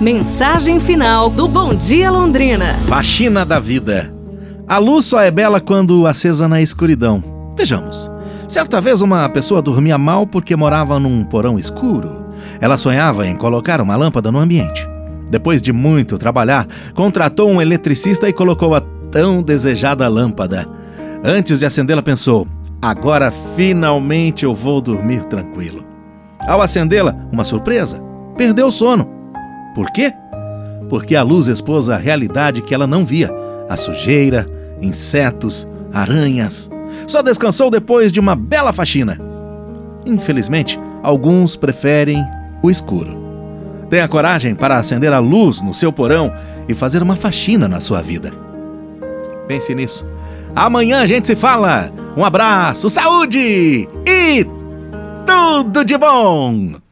Mensagem final do Bom Dia Londrina. Faxina da vida. A luz só é bela quando acesa na escuridão. Vejamos. Certa vez uma pessoa dormia mal porque morava num porão escuro. Ela sonhava em colocar uma lâmpada no ambiente. Depois de muito trabalhar, contratou um eletricista e colocou a tão desejada lâmpada. Antes de acendê-la, pensou: agora finalmente eu vou dormir tranquilo. Ao acendê-la, uma surpresa: perdeu o sono. Por quê? Porque a luz expôs a realidade que ela não via: a sujeira, insetos, aranhas. Só descansou depois de uma bela faxina. Infelizmente, alguns preferem o escuro. Tenha coragem para acender a luz no seu porão e fazer uma faxina na sua vida. Pense nisso. Amanhã a gente se fala. Um abraço, saúde e tudo de bom!